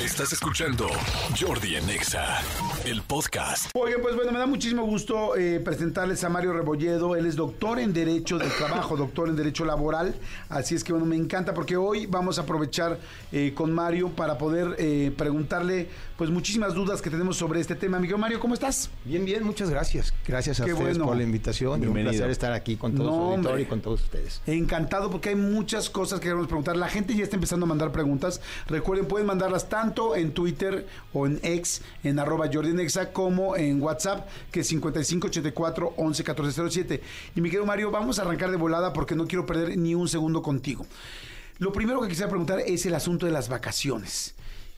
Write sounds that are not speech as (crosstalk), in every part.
Estás escuchando Jordi en Exa, el podcast. Oye, pues bueno, me da muchísimo gusto eh, presentarles a Mario Rebolledo. Él es doctor en Derecho del Trabajo, (coughs) doctor en Derecho Laboral. Así es que bueno, me encanta porque hoy vamos a aprovechar eh, con Mario para poder eh, preguntarle pues muchísimas dudas que tenemos sobre este tema. Miguel Mario, ¿cómo estás? Bien, bien, muchas gracias. Gracias a Qué ustedes bueno. por la invitación. y Un placer estar aquí con todo No, su auditorio hombre. y con todos ustedes. Encantado porque hay muchas cosas que queremos preguntar. La gente ya está empezando a mandar preguntas. Recuerden, pueden mandarlas tanto en Twitter o en X, en arroba Jordi en Exa, como en WhatsApp, que es 5584 11 1407. Y mi querido Mario, vamos a arrancar de volada porque no quiero perder ni un segundo contigo. Lo primero que quisiera preguntar es el asunto de las vacaciones.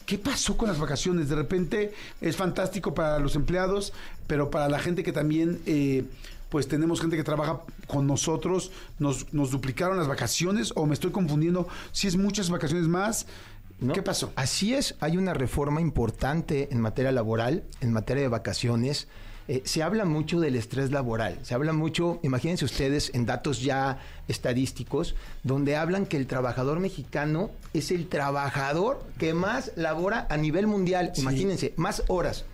¿Qué pasó con las vacaciones? De repente es fantástico para los empleados, pero para la gente que también, eh, pues tenemos gente que trabaja con nosotros, nos, nos duplicaron las vacaciones o me estoy confundiendo. Si es muchas vacaciones más, ¿no? ¿qué pasó? Así es, hay una reforma importante en materia laboral, en materia de vacaciones. Eh, se habla mucho del estrés laboral, se habla mucho, imagínense ustedes, en datos ya estadísticos, donde hablan que el trabajador mexicano es el trabajador que más labora a nivel mundial, Sí. imagínense, más horas.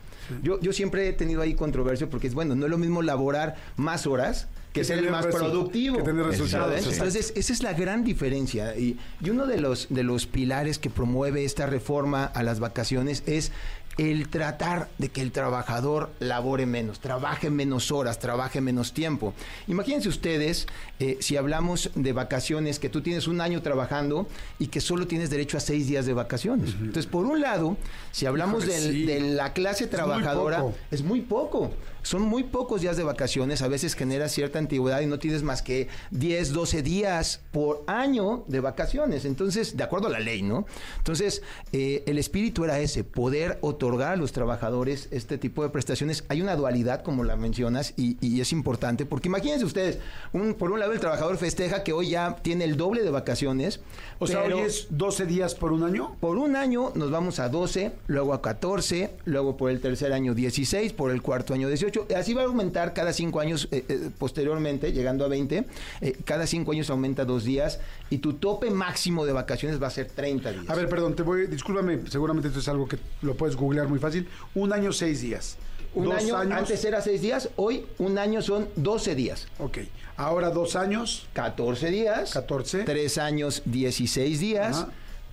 Yo, yo siempre he tenido ahí controversia porque es bueno, no es lo mismo laborar más horas que, Que ser el más productivo. que tener resultados. Entonces, esa es la gran diferencia. Y, y uno de los, de los pilares que promueve esta reforma a las vacaciones es el tratar de que el trabajador labore menos, trabaje menos horas, trabaje menos tiempo. Imagínense ustedes, eh, si hablamos de vacaciones, que tú tienes un año trabajando y que solo tienes derecho a seis días de vacaciones. Entonces, por un lado, si hablamos Híjole, del- sí. de la clase muy trabajadora, poco. es muy poco. Son muy pocos días de vacaciones. A veces genera cierta antigüedad y no tienes más que 10, 12 días por año de vacaciones. Entonces, de acuerdo a la ley, ¿no? Entonces, eh, el espíritu era ese, poder otorgar a los trabajadores este tipo de prestaciones. Hay una dualidad, como la mencionas, y, y es importante, porque imagínense ustedes, un- por un lado el trabajador festeja que hoy ya tiene el doble de vacaciones. O sea, hoy es 12 días por un año. por un año nos vamos a 12, luego a 14, luego por el tercer año 16, por el cuarto año 18. Así va a aumentar cada cinco años eh, eh, posteriormente, llegando a 20. eh, cada cinco años aumenta dos días y tu tope máximo de vacaciones va a ser 30 días. A ver, perdón, te voy, discúlpame, seguramente esto es algo que lo puedes googlear muy fácil. Un año, seis días. un Dos año, años. antes era 6 días, hoy un año son 12 días. Ok. Ahora dos años. 14 días. 14. 3 años, 16 días. Ajá.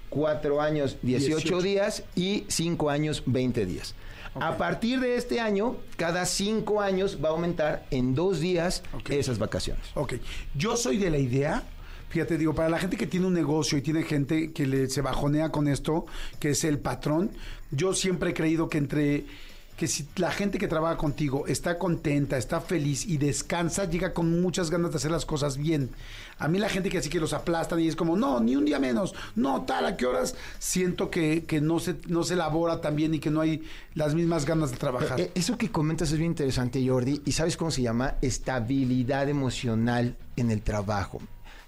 4 años, 18, 18. días. Y 5 años, 20 días. A partir de este año, cada 5 años va a aumentar en 2 días esas vacaciones. Ok. Yo soy de la idea. Fíjate, digo, para la gente que tiene un negocio y tiene gente que le, se bajonea con esto, que es el patrón, yo siempre he creído que entre que si la gente que trabaja contigo está contenta, está feliz y descansa, llega con muchas ganas de hacer las cosas bien. A mí la gente que así que los aplastan y es como, no, ni un día menos, no, tal, a qué horas, siento que, que no, se, no se elabora tan bien y que no hay las mismas ganas de trabajar. Eh, Eso que comentas es bien interesante, Jordi. ¿Y sabes cómo se llama? Estabilidad emocional en el trabajo.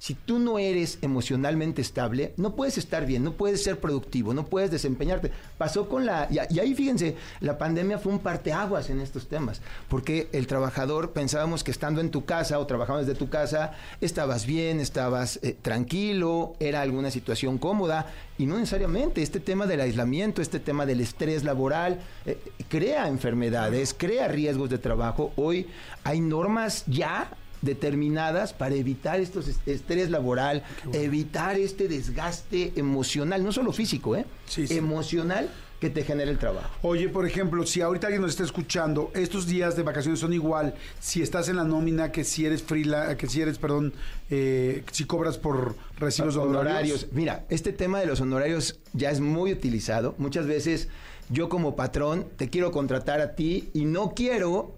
Si tú no eres emocionalmente estable, no puedes estar bien, no puedes ser productivo, no puedes desempeñarte. Pasó con la... Y, ahí fíjense, la pandemia fue un parteaguas en estos temas, porque el trabajador pensábamos que estando en tu casa o trabajando desde tu casa, estabas bien, estabas eh, tranquilo, era alguna situación cómoda, y no necesariamente. Este tema del aislamiento, este tema del estrés laboral, eh, crea enfermedades, crea riesgos de trabajo. Hoy hay normas ya determinadas para evitar estos est- estrés laboral, evitar este desgaste emocional, no solo físico, ¿eh? Sí, sí. emocional que te genera el trabajo. Oye, por ejemplo, si ahorita alguien nos está escuchando, estos días de vacaciones son igual si estás en la nómina que si eres freela, que si eres, perdón, eh, si cobras por recibos de honorarios. Mira, este tema de los honorarios ya es muy utilizado. Muchas veces yo como patrón te quiero contratar a ti y no quiero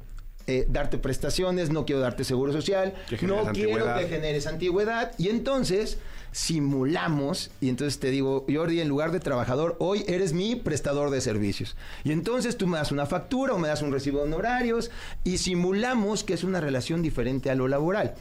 eh, darte prestaciones, no quiero darte seguro social, no quiero que generes antigüedad y entonces simulamos y entonces te digo, Jordi, en lugar de trabajador, hoy eres mi prestador de servicios. Y entonces tú me das una factura o me das un recibo de honorarios y simulamos que es una relación diferente a lo laboral.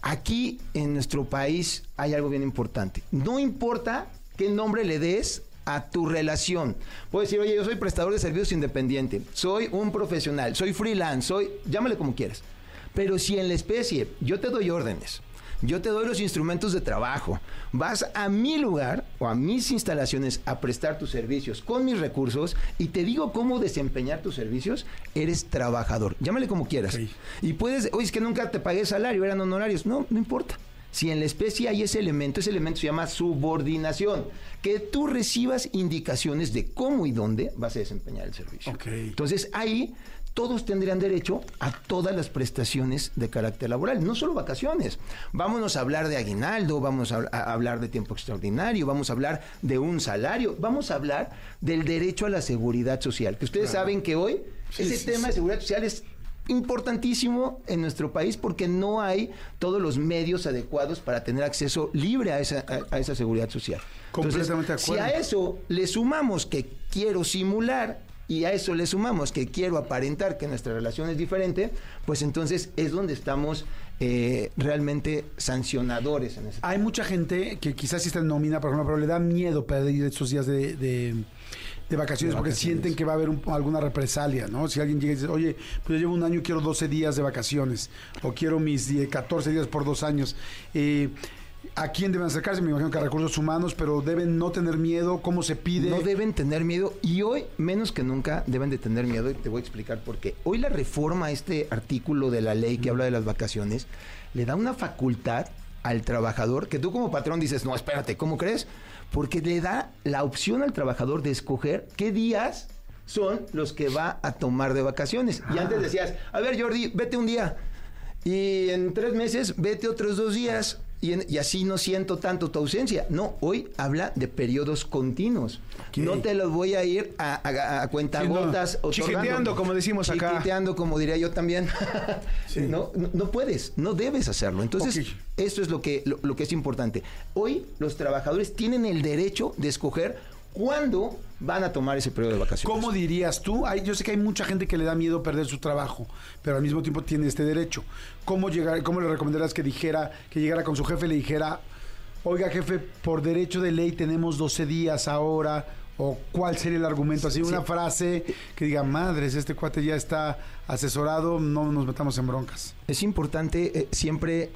Aquí en nuestro país hay algo bien importante. No importa qué nombre le des a tu relación. Puedes decir, oye, yo soy prestador de servicios independiente, soy un profesional, soy freelance, soy, llámale como quieras. Pero si en la especie yo te doy órdenes, yo te doy los instrumentos de trabajo, Vas a mi lugar o a mis instalaciones a prestar tus servicios con mis recursos y te digo cómo desempeñar tus servicios, eres trabajador. Llámale como quieras. Y puedes, oye, es que nunca te pagué salario, eran honorarios. No, no importa. Si en la especie hay ese elemento, ese elemento se llama subordinación, que tú recibas indicaciones de cómo y dónde vas a desempeñar el servicio. Entonces ahí todos tendrían derecho a todas las prestaciones de carácter laboral, no solo vacaciones. Vámonos a hablar de aguinaldo, vamos a, a hablar de tiempo extraordinario, vamos a hablar de un salario, vamos a hablar del derecho a la seguridad social, que ustedes saben que hoy Sí, ese sí, tema de seguridad social es importantísimo en nuestro país porque no hay todos los medios adecuados para tener acceso libre a esa, a, a esa seguridad social. Completamente de si acuerdo. a eso le sumamos que quiero simular y a eso le sumamos que quiero aparentar que nuestra relación es diferente, pues entonces es donde estamos eh, realmente sancionadores en ese Hay mucha gente que quizás sí está en nómina, por ejemplo, pero le da miedo perder esos días de, de- de vacaciones De porque vacaciones. sienten que va a haber un- alguna represalia, ¿no? Si alguien llega y dice, oye, pues yo llevo un año y quiero 12 días de vacaciones, o quiero mis 10, 14 días por dos años. Eh, ¿A quién deben acercarse? Me imagino que a recursos humanos, pero deben no tener miedo, ¿cómo se pide? No deben tener miedo y hoy menos que nunca deben de tener miedo y te voy a explicar por qué. Hoy la reforma a este artículo de la ley que habla de las vacaciones le da una facultad al trabajador que tú como patrón dices, no, espérate, ¿cómo crees? Porque le da la opción al trabajador de escoger qué días son los que va a tomar de vacaciones. Y antes decías, a ver Jordi, vete un día. Y en tres meses, vete otros dos días. Y, en- y así no siento tanto tu ausencia. No, hoy habla de periodos continuos. No te los voy a ir a, a, a cuentagotas. otorgando. Chiquiteando, como decimos acá. Chiquiteando, como diría yo también. (laughs) no, no, no puedes, no debes hacerlo. Entonces, Ok. esto es lo que, lo, lo que es importante. Hoy los trabajadores tienen el derecho de escoger cuándo van a tomar ese periodo de vacaciones. ¿Cómo dirías tú? Hay, yo sé que hay mucha gente que le da miedo perder su trabajo, pero al mismo tiempo tiene este derecho. ¿Cómo, llegar, cómo le recomendarías que dijera, que llegara con su jefe y le dijera, oiga jefe, por derecho de ley tenemos 12 días ahora? ¿O cuál sería el argumento? Así, una frase que diga, madres, este cuate ya está asesorado, no nos metamos en broncas. Es importante eh, siempre,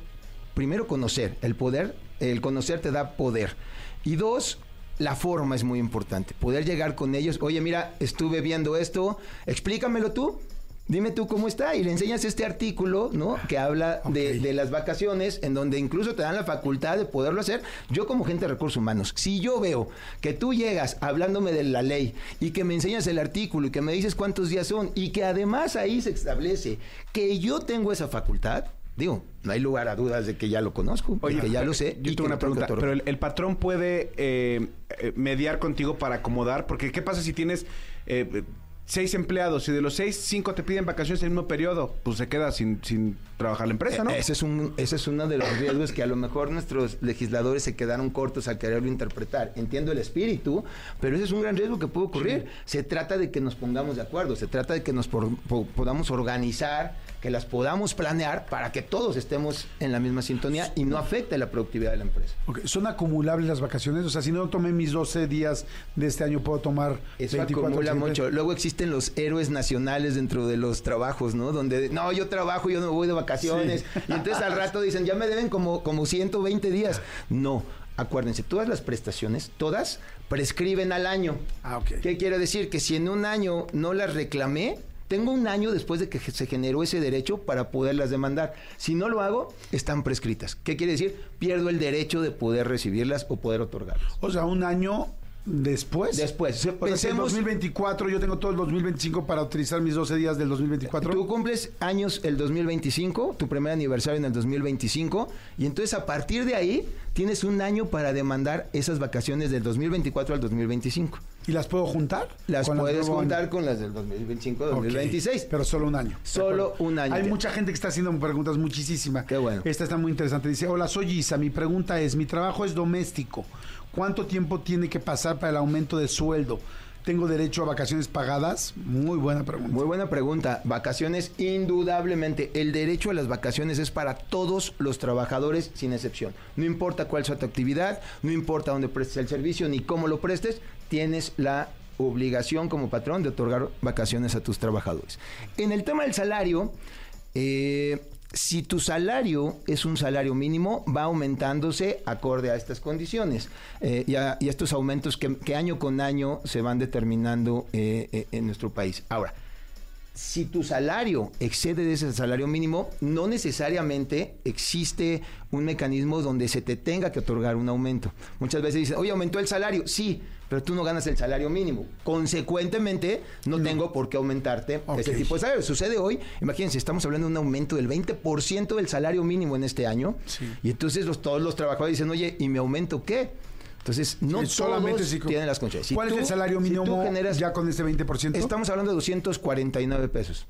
primero, conocer. El poder, el conocer te da poder. Y dos, la forma es muy importante. Poder llegar con ellos, oye, mira, estuve viendo esto, explícamelo tú. Dime tú cómo está y le enseñas este artículo, ¿no? Que habla de, de las vacaciones, en donde incluso te dan la facultad de poderlo hacer. Yo como gente de recursos humanos, si yo veo que tú llegas hablándome de la ley y que me enseñas el artículo y que me dices cuántos días son y que además ahí se establece que yo tengo esa facultad, digo, no hay lugar a dudas de que ya lo conozco, de que ya lo sé. Yo tengo una pregunta. Pero el, el patrón puede eh, eh, mediar contigo para acomodar, porque ¿qué pasa si tienes eh, seis empleados y de los seis, cinco te piden vacaciones en el mismo periodo? Pues se queda sin, sin trabajar la empresa, ¿no? Eh, Ese es, un, ese es uno de los riesgos que a lo mejor nuestros legisladores se quedaron cortos al quererlo interpretar. Entiendo el espíritu, pero ese es un gran riesgo que puede ocurrir. Se trata de que nos pongamos de acuerdo, se trata de que nos por- po- podamos organizar, que las podamos planear para que todos estemos en la misma sintonía y no afecte la productividad de la empresa. ¿Son acumulables las vacaciones? O sea, si no tomé mis 12 días de este año, ¿puedo tomar Eso 24 acumula mucho. Luego existen los héroes nacionales dentro de los trabajos, ¿no? Donde, no, yo trabajo, yo no voy de vacaciones. Y entonces al rato dicen, ya me deben como, como 120 días. No, acuérdense, todas las prestaciones, todas prescriben al año. Ah, ok. ¿Qué quiere decir? Que si en un año no las reclamé, tengo un año después de que se generó ese derecho para poderlas demandar. Si no lo hago, están prescritas. ¿Qué quiere decir? Pierdo el derecho de poder recibirlas o poder otorgarlas. O sea, un año después. Después. Si en Pensemos- 2024 yo tengo todo el 2025 para utilizar mis 12 días del 2024. Tú cumples años el 2025, tu primer aniversario en el 2025, y entonces a partir de ahí tienes un año para demandar esas vacaciones del 2024 al 2025. ¿Y las puedo juntar? Las puedes juntar año? con las del 2025 Ok, 2026. Pero solo un año. Solo un año. Hay mucha gente que está haciendo preguntas muchísima. Qué bueno. Esta está muy interesante. Dice, hola, soy Isa. Mi pregunta es, mi trabajo es doméstico. ¿Cuánto tiempo tiene que pasar para el aumento de sueldo? ¿Tengo derecho a vacaciones pagadas? Muy buena pregunta. Muy buena pregunta. Vacaciones, indudablemente. El derecho a las vacaciones es para todos los trabajadores sin excepción. No importa cuál sea tu actividad, no importa dónde prestes el servicio ni cómo lo prestes, tienes la obligación como patrón de otorgar vacaciones a tus trabajadores. En el tema del salario, eh, si tu salario es un salario mínimo, va aumentándose acorde a estas condiciones eh, y, a, estos aumentos que, que, año con año se van determinando eh, eh, en nuestro país. Ahora, si tu salario excede de ese salario mínimo, no necesariamente existe un mecanismo donde se te tenga que otorgar un aumento. Muchas veces dicen, oye, aumentó el salario. Sí, pero tú no ganas el salario mínimo. Consecuentemente, no, no. tengo por qué aumentarte okay. ese tipo de salario. Sucede hoy, imagínense, estamos hablando de un aumento del 20% del salario mínimo en este año. Sí. Y entonces los, todos los trabajadores dicen, oye, ¿y mi aumento qué? Entonces, no sí, solamente si, tienen las conchas. Si ¿Cuál tú, es el salario mínimo si generas, ya con este 20%? Estamos hablando de 249 pesos.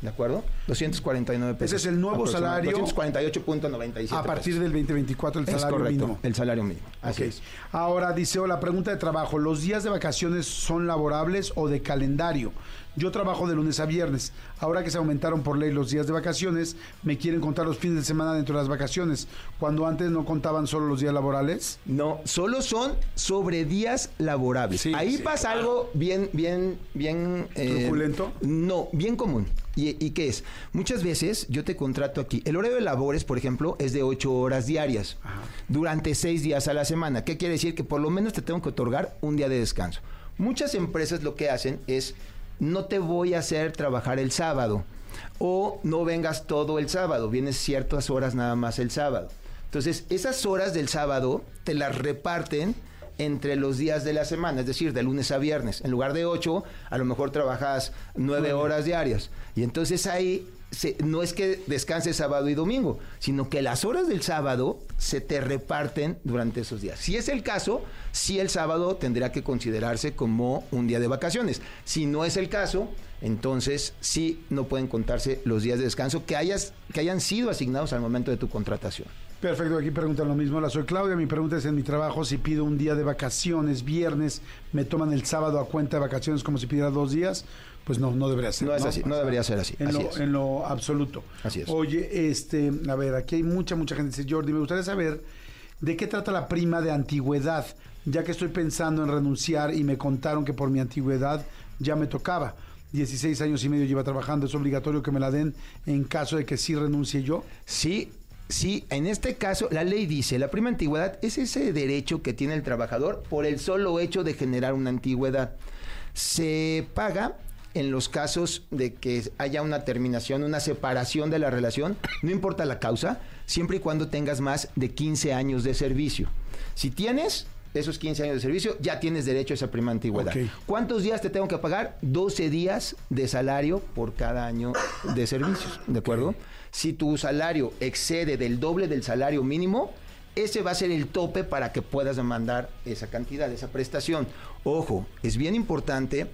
¿De acuerdo? 249 pesos. Ese es el nuevo salario. 248.97. A partir del 2024 el salario correcto, mínimo. El salario mínimo. Así okay. es. Ahora dice, o la pregunta de trabajo, ¿los días de vacaciones son laborables o de calendario? Yo trabajo de lunes a viernes. Ahora que se aumentaron por ley los días de vacaciones, me quieren contar los fines de semana dentro de las vacaciones, cuando antes no contaban solo los días laborales. No, solo son sobre días laborables. Sí, Ahí sí, pasa claro. algo bien, bien, bien... Eh, ¿Truculento? No, bien común. ¿Y, ¿Y, qué es? Muchas veces yo te contrato aquí. El horario de labores, por ejemplo, es de 8 horas diarias Ajá. durante 6 días a la semana. ¿Qué quiere decir? Que por lo menos te tengo que otorgar un día de descanso. Muchas empresas lo que hacen es no te voy a hacer trabajar el sábado o no vengas todo el sábado, vienes ciertas horas nada más el sábado. Entonces, esas horas del sábado te las reparten entre los días de la semana, es decir, de lunes a viernes. En lugar de ocho, a lo mejor trabajas nueve horas diarias. Y entonces ahí se, no es que descanses sábado y domingo, sino que las horas del sábado se te reparten durante esos días. Si es el caso, si el sábado tendrá que considerarse como un día de vacaciones. Si no es el caso, entonces sí no pueden contarse los días de descanso que, hayas, que hayan sido asignados al momento de tu contratación. Perfecto, aquí preguntan lo mismo. Hola, soy Claudia. Mi pregunta es en mi trabajo, si pido un día de vacaciones, viernes, ¿me toman el sábado a cuenta de vacaciones como si pidiera dos días? Pues no, no debería ser. No es así, no debería ser así. En, así lo, es. en lo absoluto. Así es. Oye, este, a ver, aquí hay mucha, mucha gente. Dice, Jordi, me gustaría saber de qué trata la prima de antigüedad, ya que estoy pensando en renunciar y me contaron que por mi antigüedad ya me tocaba. 16 años y medio lleva trabajando, es obligatorio que me la den en caso de que sí renuncie yo. Sí, Sí, en este caso la ley dice, la prima antigüedad es ese derecho que tiene el trabajador por el solo hecho de generar una antigüedad. Se paga en los casos de que haya una terminación, una separación de la relación, no importa la causa, siempre y cuando tengas más de 15 años de servicio. Si tienes esos 15 años de servicio, ya tienes derecho a esa prima antigüedad. Okay. ¿Cuántos días te tengo que pagar? 12 días de salario por cada año de servicios, ¿de acuerdo? Okay. Si tu salario excede del doble del salario mínimo, ese va a ser el tope para que puedas demandar esa cantidad, esa prestación. Ojo, es bien importante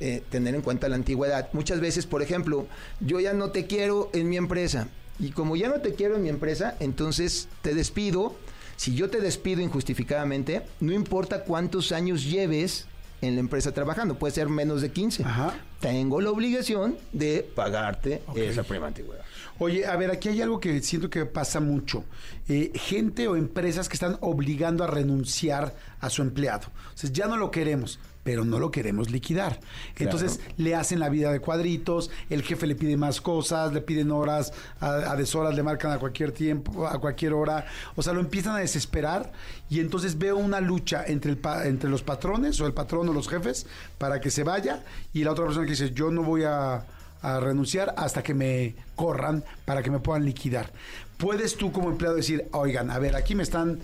eh, tener en cuenta la antigüedad. Muchas veces, por ejemplo, yo ya no te quiero en mi empresa. Y como ya no te quiero en mi empresa, entonces te despido. Si yo te despido injustificadamente, no importa cuántos años lleves en la empresa trabajando, puede ser menos de 15. Ajá. Tengo la obligación de pagarte okay. esa prima antigüedad. Oye, a ver, aquí hay algo que siento que pasa mucho. Eh, gente o empresas que están obligando a renunciar a su empleado. O sea, ya no lo queremos, pero no lo queremos liquidar. Claro. Entonces le hacen la vida de cuadritos, el jefe le pide más cosas, le piden horas, a, a deshoras le marcan a cualquier tiempo, a cualquier hora. O sea, lo empiezan a desesperar y entonces veo una lucha entre, el entre los patrones o el patrón o los jefes para que se vaya y la otra persona que dice, yo no voy a a renunciar hasta que me corran para que me puedan liquidar. Puedes tú como empleado decir, oigan, a ver, aquí me están,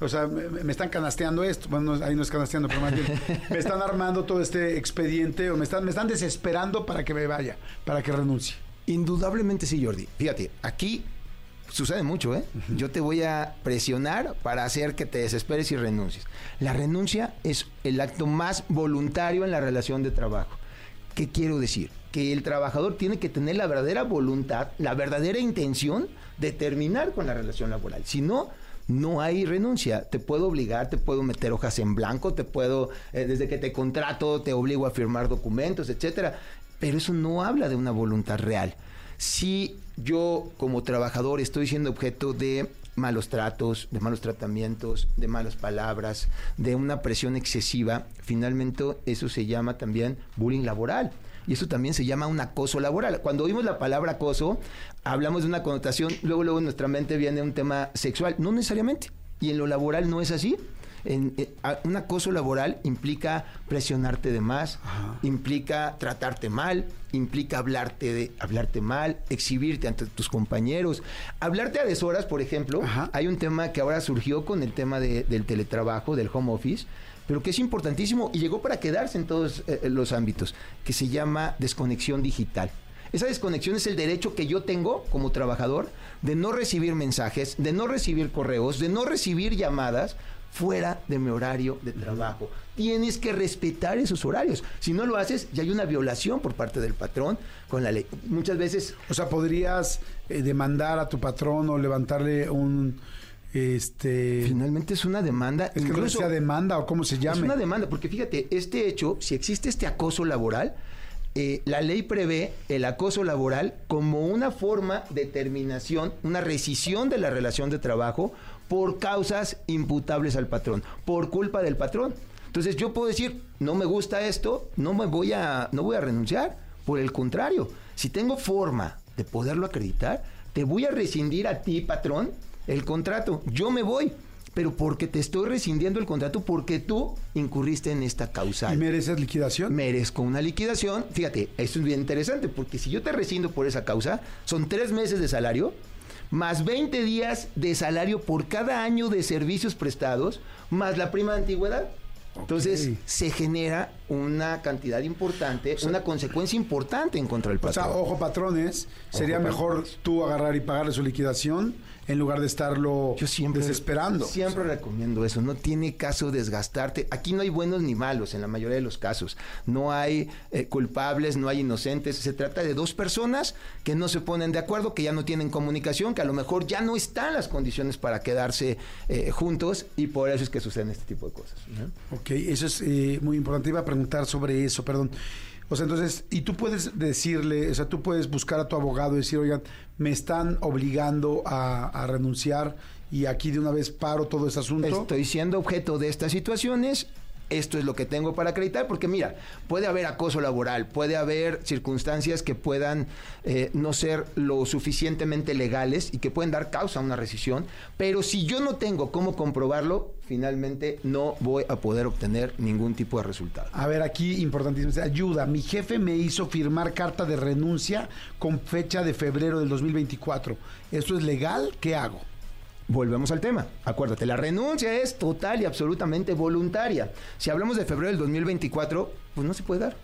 o sea, me, me están canasteando esto, bueno, ahí no es canasteando, pero más bien, (laughs) me están armando todo este expediente o me están, me están desesperando para que me vaya, para que renuncie. Indudablemente sí, Jordi. Fíjate, aquí sucede mucho, ¿eh? Uh -huh. Yo te voy a presionar para hacer que te desesperes y renuncies. La renuncia es el acto más voluntario en la relación de trabajo. ¿Qué quiero decir? Que el trabajador tiene que tener la verdadera voluntad, la verdadera intención de terminar con la relación laboral. Si no, no hay renuncia. Te puedo obligar, te puedo meter hojas en blanco, te puedo, eh, desde que te contrato, te obligo a firmar documentos, etcétera. Pero eso no habla de una voluntad real. Si yo como trabajador estoy siendo objeto de malos tratos, de malos tratamientos, de malas palabras, de una presión excesiva, finalmente eso se llama también bullying laboral. Y eso también se llama un acoso laboral. Cuando oímos la palabra acoso, hablamos de una connotación, luego, luego en nuestra mente viene un tema sexual. No necesariamente. Y en lo laboral no es así. En, eh, un acoso laboral implica presionarte de más, implica tratarte mal, implica hablarte de hablarte mal, exhibirte ante tus compañeros, hablarte a deshoras, por ejemplo. Ajá. Hay un tema que ahora surgió con el tema de- del teletrabajo, del home office, pero que es importantísimo y llegó para quedarse en todos eh, los ámbitos, que se llama desconexión digital. Esa desconexión es el derecho que yo tengo como trabajador de no recibir mensajes, de no recibir correos, de no recibir llamadas fuera de mi horario de trabajo. Tienes que respetar esos horarios. Si no lo haces, ya hay una violación por parte del patrón con la ley. Muchas veces O sea, podrías eh, demandar a tu patrón o levantarle un este finalmente es una demanda. es que no sea demanda o cómo se llame. Es una demanda, porque fíjate, este hecho, si existe este acoso laboral, eh, la ley prevé el acoso laboral como una forma de terminación, una rescisión de la relación de trabajo por causas imputables al patrón, por culpa del patrón. Entonces yo puedo decir, no me gusta esto, no me voy a, no voy a renunciar. Por el contrario, si tengo forma de poderlo acreditar, te voy a rescindir a ti, patrón, el contrato. Yo me voy pero porque te estoy rescindiendo el contrato porque tú incurriste en esta ¿Y causal. mereces liquidación? Merezco una liquidación. Fíjate, esto es bien interesante porque si yo te rescindo por esa causa, son tres meses de salario, más 20 días de salario por cada año de servicios prestados, más la prima de antigüedad. Entonces se genera una cantidad importante, una consecuencia importante en contra del O sea, patrón. ojo patrones, sería mejor tú agarrar y pagarle su liquidación en lugar de estarlo Yo siempre desesperando. Siempre recomiendo eso. No tiene caso desgastarte. Aquí no hay buenos ni malos en la mayoría de los casos. No hay eh, culpables, no hay inocentes. Se trata de dos personas que no se ponen de acuerdo, que ya no tienen comunicación, que a lo mejor ya no están las condiciones para quedarse eh, juntos y por eso es que suceden este tipo de cosas. ¿no? Ok, eso es eh, muy importante. Iba a preguntar sobre eso, perdón. O sea, entonces, y tú puedes decirle, o sea, tú puedes buscar a tu abogado y decir, oigan, me están obligando a, a renunciar y aquí de una vez paro todo este asunto. Estoy siendo objeto de estas situaciones. Esto es lo que tengo para acreditar, porque mira, puede haber acoso laboral, puede haber circunstancias que puedan eh, no ser lo suficientemente legales y que pueden dar causa a una rescisión, pero si yo no tengo cómo comprobarlo, finalmente no voy a poder obtener ningún tipo de resultado. A ver, aquí importantísimo. Ayuda, mi jefe me hizo firmar carta de renuncia con fecha de febrero del 2024. ¿Esto es legal? ¿Qué hago? Volvemos al tema. Acuérdate, la renuncia es total y absolutamente voluntaria. Si hablamos de febrero del 2024, pues no se puede dar.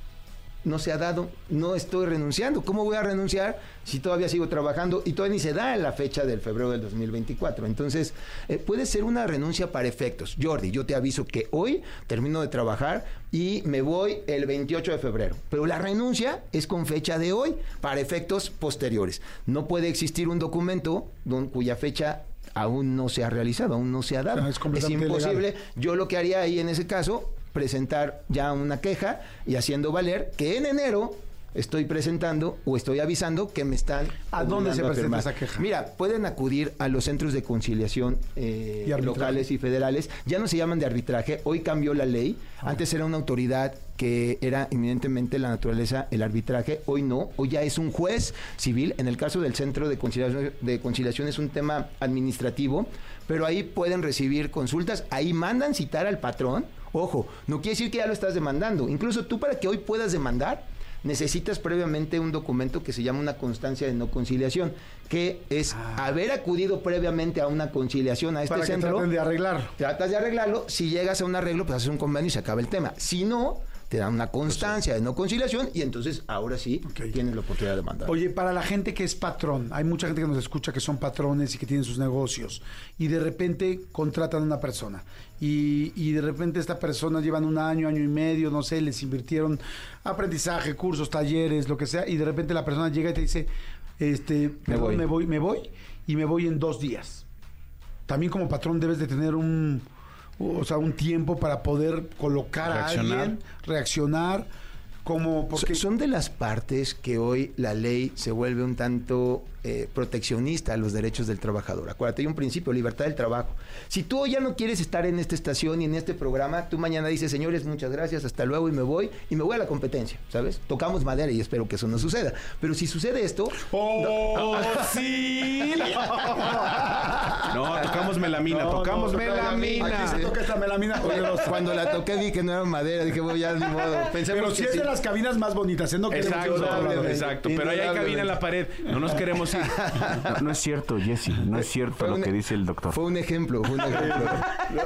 No se ha dado, no estoy renunciando. ¿Cómo voy a renunciar si todavía sigo trabajando y todavía ni se da la fecha del febrero del 2024? Entonces, eh, puede ser una renuncia para efectos. Jordi, yo te aviso que hoy termino de trabajar y me voy el 28 de febrero. Pero la renuncia es con fecha de hoy para efectos posteriores. No puede existir un documento cuya fecha aún no se ha realizado, aún no se ha dado. Es imposible. legal. Yo lo que haría ahí en ese caso, presentar ya una queja y haciendo valer que en enero estoy presentando o estoy avisando que me están... ¿A dónde se presenta esa queja? Mira, pueden acudir a los centros de conciliación eh, Y locales y federales. Ya no se llaman de arbitraje, hoy cambió la ley. Ah. Antes era una autoridad que era eminentemente la naturaleza el arbitraje, hoy no, hoy ya es un juez civil. En el caso del centro de conciliación, de conciliación es un tema administrativo, pero ahí pueden recibir consultas, ahí mandan citar al patrón. Ojo, no quiere decir que ya lo estás demandando. Incluso tú para que hoy puedas demandar, necesitas previamente un documento que se llama una constancia de no conciliación, que es haber acudido previamente a una conciliación a este Ah. Para que centro. traten de arreglar. Tratas de arreglarlo, si llegas a un arreglo, pues haces un convenio y se acaba el tema. Si no, te dan una constancia de no conciliación y entonces ahora sí Ok. tienes la oportunidad de demandar. Oye, para la gente que es patrón, hay mucha gente que nos escucha que son patrones y que tienen sus negocios y de repente contratan a una persona y, y de repente esta persona llevan un año, año y medio, no sé, les invirtieron aprendizaje, cursos, talleres, lo que sea y de repente la persona llega y te dice, este, perdón, voy. me voy, me voy y me voy en dos días. También como patrón debes de tener un, o sea, un tiempo para poder colocar a alguien, reaccionar. Como porque Son de las partes que hoy la ley se vuelve un tanto eh, proteccionista a los derechos del trabajador. Acuérdate, hay un principio, libertad del trabajo. Si tú hoy ya no quieres estar en esta estación y en este programa, tú mañana dices, señores, muchas gracias, hasta luego y me voy, y me voy a la competencia, ¿sabes? Tocamos madera y espero que eso no suceda. Pero si sucede esto, ¡Oh, (laughs) sí! No, tocamos melamina, tocamos melamina. Aquí se toca esta melamina. Oye, los- cuando la toqué vi que no era madera, dije, voy ya ni modo. Pensemos Pero si que es sí. de las cabinas más bonitas, ¿eh? No queremos Exacto, lado. exacto. Pero ahí hay cabina en la pared. No nos queremos ir. No, (laughs) no es cierto, Jesse, no es cierto Fue lo un- que dice el doctor. Fue un ejemplo, fue un ejemplo.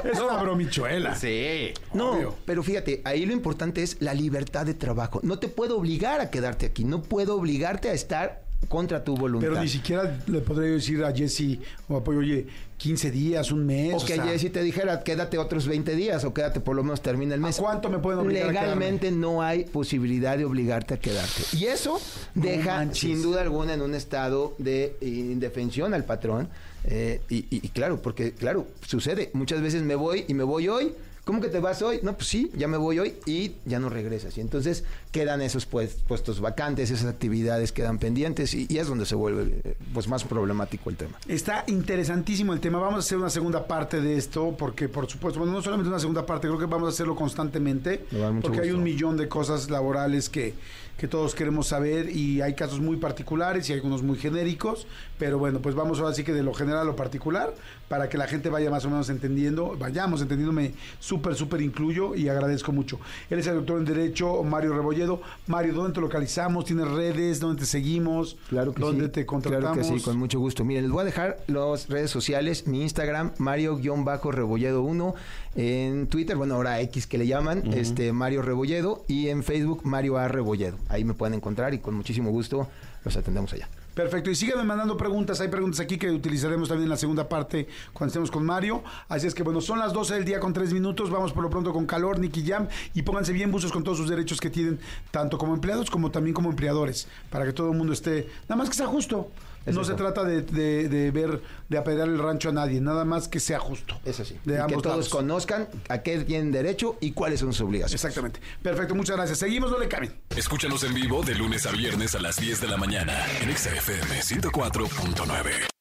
(laughs) Es una bromichuela. Sí. No, Obvio. pero fíjate, ahí lo importante es la libertad de trabajo. No te puedo obligar a quedarte aquí, no puedo obligarte a estar contra tu voluntad. Pero ni siquiera le podría decir a Jesse o apoyo, oye, 15 días, un mes. o que sea, Jessy te dijera, quédate otros 20 días o quédate por lo menos termina el mes. ¿A cuánto me pueden obligar a Legalmente no hay posibilidad de obligarte a quedarte. Y eso deja, manches. sin duda alguna, en un estado de indefensión al patrón. Eh, y, y- y claro, porque, claro, sucede. Muchas veces me voy y me voy hoy. ¿Cómo que te vas hoy? No, pues sí, ya me voy hoy y ya no regresas. Y entonces quedan esos pues- puestos vacantes, esas actividades quedan pendientes y, y es donde se vuelve eh, pues más problemático el tema. Está interesantísimo el tema. Vamos a hacer una segunda parte de esto, porque por supuesto, bueno, no solamente una segunda parte, creo que vamos a hacerlo constantemente, porque hay un millón de cosas laborales que, que todos queremos saber y hay casos muy particulares y algunos muy genéricos, pero bueno, pues vamos ahora sí que de lo general a lo particular, para que la gente vaya más o menos entendiendo, vayamos entendiéndome súper, súper incluyo y agradezco mucho. Él es el doctor en Derecho, Mario Rebolledo. Mario, ¿dónde te localizamos? ¿Tienes redes? ¿Dónde te seguimos? Claro que ¿Dónde sí. te contratamos? Claro que sí, con mucho gusto. Miren, les voy a dejar las redes sociales, mi Instagram, Mario-Rebolledo 1, en Twitter, bueno, ahora X que le llaman, este Mario Rebolledo, y en Facebook, Mario A. Rebolledo. Ahí me pueden encontrar y con muchísimo gusto los atendemos allá. Perfecto, y síganme mandando preguntas. Hay preguntas aquí que utilizaremos también en la segunda parte cuando estemos con Mario. Así es que bueno, son las 12 del día con 3 minutos. Vamos por lo pronto con calor, Nicky Jam. Y pónganse bien buzos con todos sus derechos que tienen, tanto como empleados como también como empleadores, para que todo el mundo esté. Nada más que sea justo. Es no eso. se trata de, de- de ver, de apedrear el rancho a nadie, nada más que sea justo. Es así. De Y que ambos todos lados. conozcan a qué tienen derecho y cuáles son sus obligaciones. Exactamente. Perfecto, muchas gracias. Seguimos, no le cambien. Escúchanos en vivo de lunes a viernes a las 10 de la mañana en XFM 104.9.